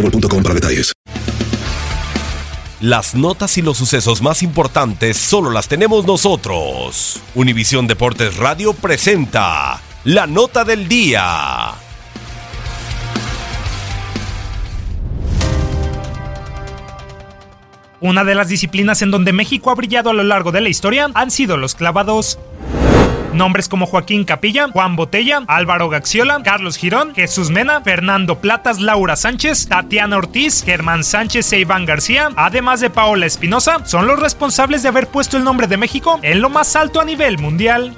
boostmobile.com para detalles. Las notas y los sucesos más importantes solo las tenemos nosotros. Univisión Deportes Radio presenta la nota del día. Una de las disciplinas en donde México ha brillado a lo largo de la historia han sido los clavados. Nombres como Joaquín Capilla, Juan Botella, Álvaro Gaxiola, Carlos Girón, Jesús Mena, Fernando Platas, Laura Sánchez, Tatiana Ortiz, Germán Sánchez e Iván García, además de Paola Espinosa, son los responsables de haber puesto el nombre de México en lo más alto a nivel mundial.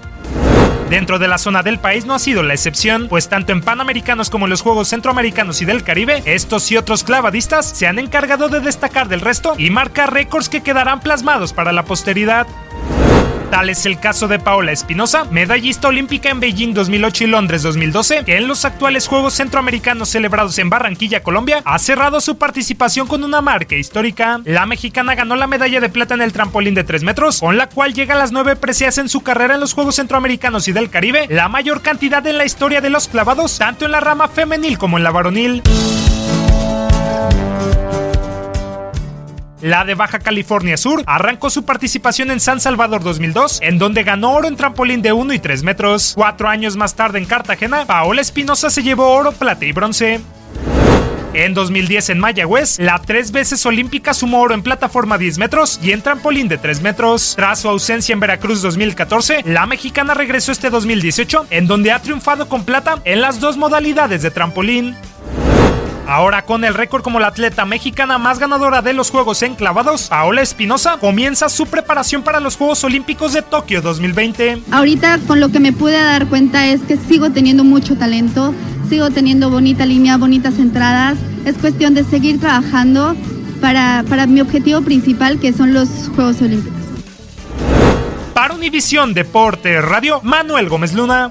Dentro de la zona del país no ha sido la excepción, pues tanto en Panamericanos como en los Juegos Centroamericanos y del Caribe, estos y otros clavadistas se han encargado de destacar del resto y marcar récords que quedarán plasmados para la posteridad. Tal es el caso de Paola Espinosa, medallista olímpica en Beijing 2008 y Londres 2012, que en los actuales Juegos Centroamericanos celebrados en Barranquilla, Colombia, ha cerrado su participación con una marca histórica. La mexicana ganó la medalla de plata en el trampolín de 3 metros, con la cual llega a las 9 precias en su carrera en los Juegos Centroamericanos y del Caribe, la mayor cantidad en la historia de los clavados, tanto en la rama femenil como en la varonil. La de Baja California Sur arrancó su participación en San Salvador 2002, en donde ganó oro en trampolín de 1 y 3 metros. Cuatro años más tarde en Cartagena, Paola Espinosa se llevó oro, plata y bronce. En 2010 en Mayagüez, la tres veces olímpica sumó oro en plataforma 10 metros y en trampolín de 3 metros. Tras su ausencia en Veracruz 2014, la mexicana regresó este 2018, en donde ha triunfado con plata en las dos modalidades de trampolín. Ahora con el récord como la atleta mexicana más ganadora de los Juegos enclavados, Paola Espinosa comienza su preparación para los Juegos Olímpicos de Tokio 2020. Ahorita con lo que me pude dar cuenta es que sigo teniendo mucho talento, sigo teniendo bonita línea, bonitas entradas. Es cuestión de seguir trabajando para, para mi objetivo principal que son los Juegos Olímpicos. Para Univisión Deporte Radio, Manuel Gómez Luna.